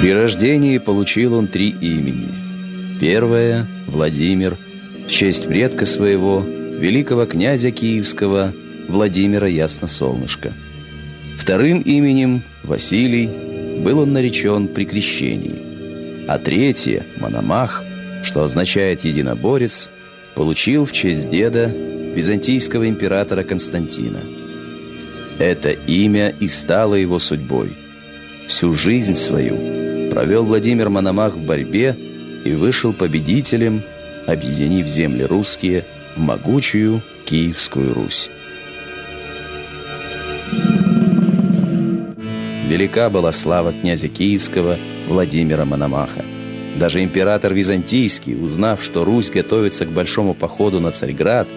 При рождении получил он три имени. Первое – Владимир, в честь предка своего, великого князя Киевского Владимира Ясносолнышко. Вторым именем – Василий, был он наречен при крещении. А третье – Мономах, что означает «единоборец», получил в честь деда византийского императора Константина. Это имя и стало его судьбой. Всю жизнь свою – провел Владимир Мономах в борьбе и вышел победителем, объединив земли русские в могучую Киевскую Русь. Велика была слава князя Киевского Владимира Мономаха. Даже император Византийский, узнав, что Русь готовится к большому походу на Царьград,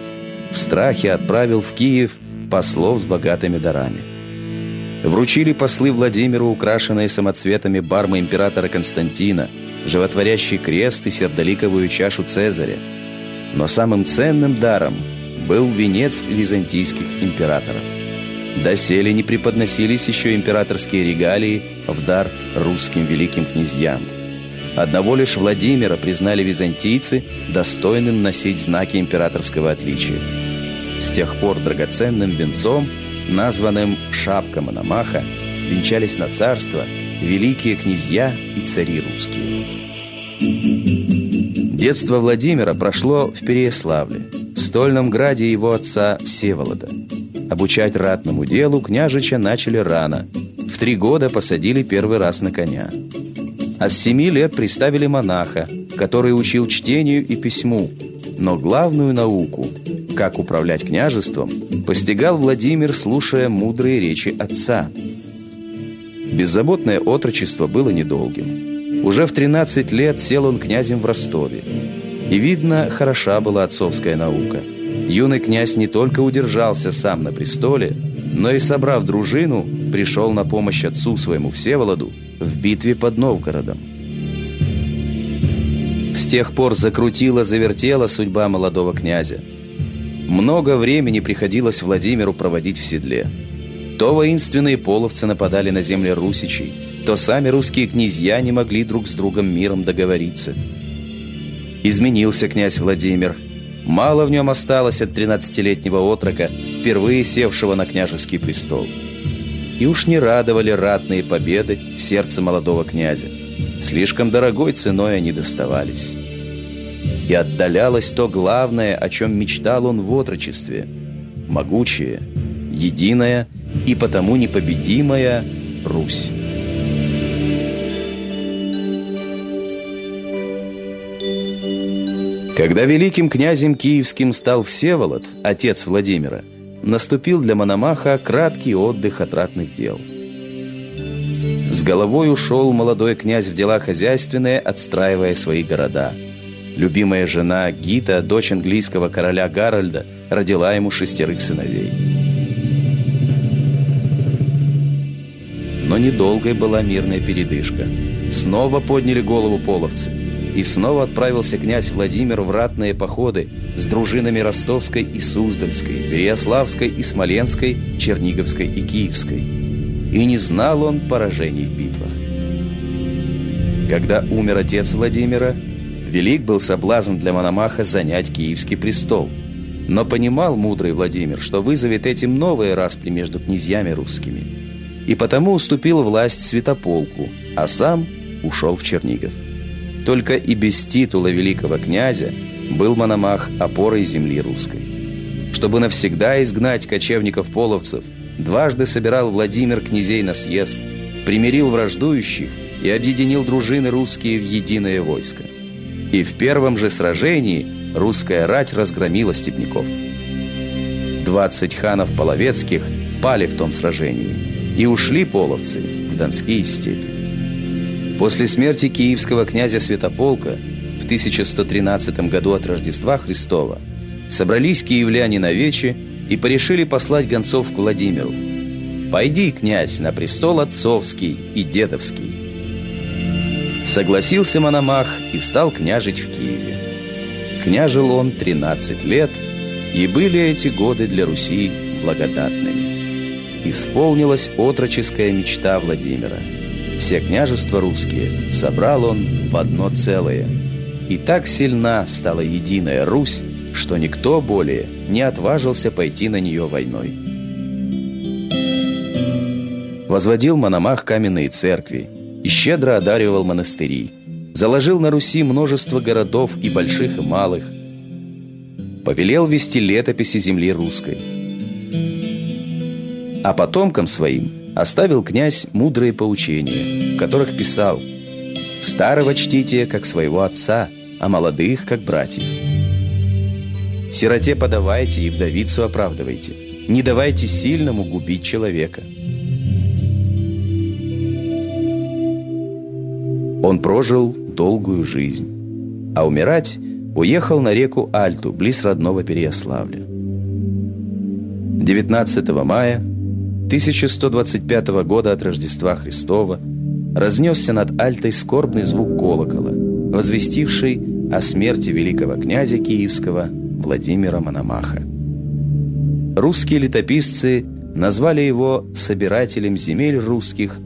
в страхе отправил в Киев послов с богатыми дарами – Вручили послы Владимиру украшенные самоцветами бармы императора Константина, животворящий крест и сердоликовую чашу Цезаря. Но самым ценным даром был венец византийских императоров. Доселе не преподносились еще императорские регалии в дар русским великим князьям. Одного лишь Владимира признали византийцы достойным носить знаки императорского отличия. С тех пор драгоценным венцом – названным «Шапка Мономаха», венчались на царство великие князья и цари русские. Детство Владимира прошло в Переяславле, в стольном граде его отца Всеволода. Обучать ратному делу княжича начали рано. В три года посадили первый раз на коня. А с семи лет приставили монаха, который учил чтению и письму, но главную науку – как управлять княжеством, постигал Владимир, слушая мудрые речи отца. Беззаботное отрочество было недолгим. Уже в 13 лет сел он князем в Ростове. И, видно, хороша была отцовская наука. Юный князь не только удержался сам на престоле, но и, собрав дружину, пришел на помощь отцу своему Всеволоду в битве под Новгородом. С тех пор закрутила-завертела судьба молодого князя – много времени приходилось Владимиру проводить в седле. То воинственные половцы нападали на земли русичей, то сами русские князья не могли друг с другом миром договориться. Изменился князь Владимир. Мало в нем осталось от 13-летнего отрока, впервые севшего на княжеский престол. И уж не радовали ратные победы сердце молодого князя. Слишком дорогой ценой они доставались и отдалялось то главное, о чем мечтал он в отрочестве – могучая, единая и потому непобедимая Русь. Когда великим князем киевским стал Всеволод, отец Владимира, наступил для Мономаха краткий отдых от ратных дел. С головой ушел молодой князь в дела хозяйственные, отстраивая свои города – Любимая жена Гита, дочь английского короля Гарольда, родила ему шестерых сыновей. Но недолгой была мирная передышка. Снова подняли голову половцы. И снова отправился князь Владимир в ратные походы с дружинами Ростовской и Суздальской, Переяславской и Смоленской, Черниговской и Киевской. И не знал он поражений в битвах. Когда умер отец Владимира, Велик был соблазн для Мономаха занять киевский престол. Но понимал мудрый Владимир, что вызовет этим новые распри между князьями русскими. И потому уступил власть Святополку, а сам ушел в Чернигов. Только и без титула великого князя был Мономах опорой земли русской. Чтобы навсегда изгнать кочевников-половцев, дважды собирал Владимир князей на съезд, примирил враждующих и объединил дружины русские в единое войско. И в первом же сражении русская рать разгромила степняков. Двадцать ханов половецких пали в том сражении, и ушли половцы в Донские степи. После смерти киевского князя Святополка в 1113 году от Рождества Христова собрались киевляне на вече и порешили послать гонцов к Владимиру. «Пойди, князь, на престол отцовский и дедовский, Согласился Мономах и стал княжить в Киеве. Княжил он 13 лет, и были эти годы для Руси благодатными. Исполнилась отроческая мечта Владимира. все княжества русские собрал он в одно целое. И так сильна стала единая Русь, что никто более не отважился пойти на нее войной. Возводил Мономах каменные церкви и щедро одаривал монастыри. Заложил на Руси множество городов и больших, и малых. Повелел вести летописи земли русской. А потомкам своим оставил князь мудрые поучения, в которых писал «Старого чтите, как своего отца, а молодых, как братьев». Сироте подавайте и вдовицу оправдывайте. Не давайте сильному губить человека. Он прожил долгую жизнь, а умирать уехал на реку Альту, близ родного Переяславля. 19 мая 1125 года от Рождества Христова разнесся над Альтой скорбный звук колокола, возвестивший о смерти великого князя Киевского Владимира Мономаха. Русские летописцы назвали его собирателем земель русских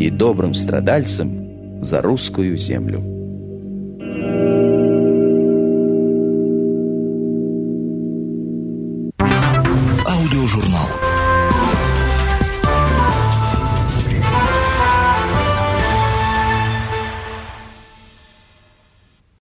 и добрым страдальцем за русскую землю. Аудиожурнал